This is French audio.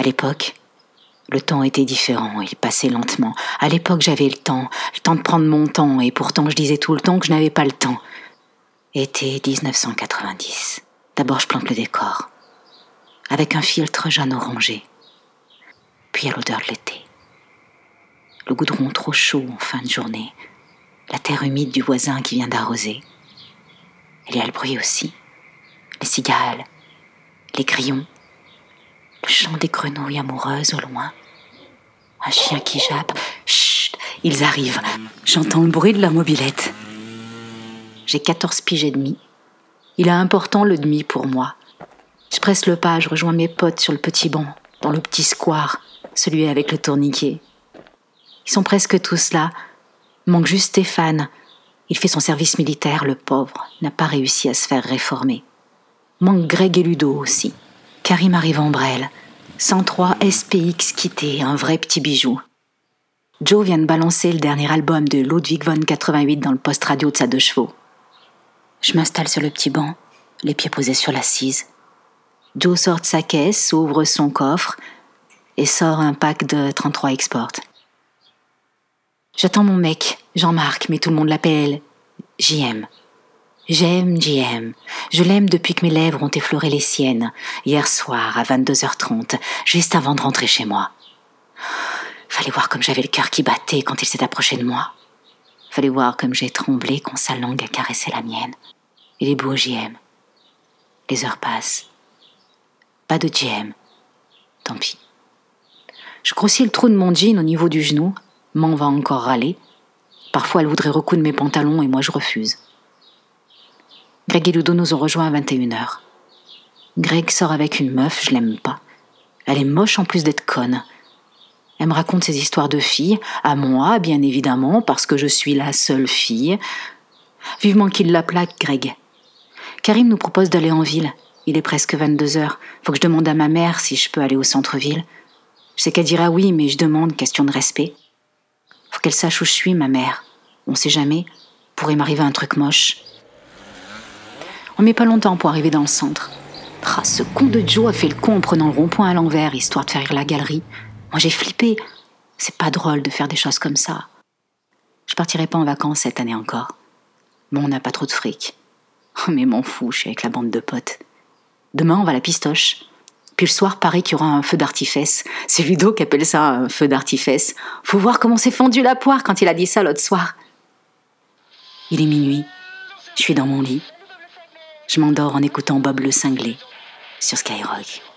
À l'époque, le temps était différent, il passait lentement. À l'époque, j'avais le temps, le temps de prendre mon temps, et pourtant je disais tout le temps que je n'avais pas le temps. Été 1990. D'abord, je plante le décor, avec un filtre jaune orangé. Puis à l'odeur de l'été. Le goudron trop chaud en fin de journée, la terre humide du voisin qui vient d'arroser. Il y a le bruit aussi, les cigales, les grillons, chant des grenouilles amoureuses au loin. Un chien qui jappe. Chut, ils arrivent. J'entends le bruit de la mobilette. J'ai 14 piges et demi. Il est important le demi pour moi. Je presse le pas, je rejoins mes potes sur le petit banc, dans le petit square, celui avec le tourniquet. Ils sont presque tous là. Manque juste Stéphane. Il fait son service militaire, le pauvre, n'a pas réussi à se faire réformer. Manque Greg et Ludo aussi. Karim arrive en brêle. 103 SPX quitté, un vrai petit bijou. Joe vient de balancer le dernier album de Ludwig von 88 dans le poste radio de sa deux chevaux. Je m'installe sur le petit banc, les pieds posés sur l'assise. Joe sort de sa caisse, ouvre son coffre et sort un pack de 33 Export. J'attends mon mec, Jean-Marc, mais tout le monde l'appelle JM. J'aime JM. Je l'aime depuis que mes lèvres ont effleuré les siennes, hier soir à 22h30, juste avant de rentrer chez moi. Fallait voir comme j'avais le cœur qui battait quand il s'est approché de moi. Fallait voir comme j'ai tremblé quand sa langue a caressé la mienne. Il est beau, JM. Les heures passent. Pas de JM. Tant pis. Je grossis le trou de mon jean au niveau du genou. M'en va encore râler. Parfois, elle voudrait recoudre mes pantalons et moi je refuse. Greg et Ludo nous ont rejoints à 21h. Greg sort avec une meuf, je l'aime pas. Elle est moche en plus d'être conne. Elle me raconte ses histoires de filles, à moi, bien évidemment, parce que je suis la seule fille. Vivement qu'il la plaque, Greg. Karim nous propose d'aller en ville. Il est presque 22 heures. Faut que je demande à ma mère si je peux aller au centre-ville. Je sais qu'elle dira oui, mais je demande, question de respect. Faut qu'elle sache où je suis, ma mère. On sait jamais. Pourrait m'arriver un truc moche. On met pas longtemps pour arriver dans le centre. Ah, ce con de Joe a fait le con en prenant le rond-point à l'envers, histoire de faire rire la galerie. Moi j'ai flippé. C'est pas drôle de faire des choses comme ça. Je partirai pas en vacances cette année encore. Bon, on n'a pas trop de fric. Mais m'en fous, je suis avec la bande de potes. Demain, on va à la pistoche. Puis le soir, pareil qu'il y aura un feu d'artifice. C'est Ludo qui appelle ça un feu d'artifice. Faut voir comment s'est fendu la poire quand il a dit ça l'autre soir. Il est minuit. Je suis dans mon lit. Je m'endors en écoutant Bob le cinglé sur Skyrock.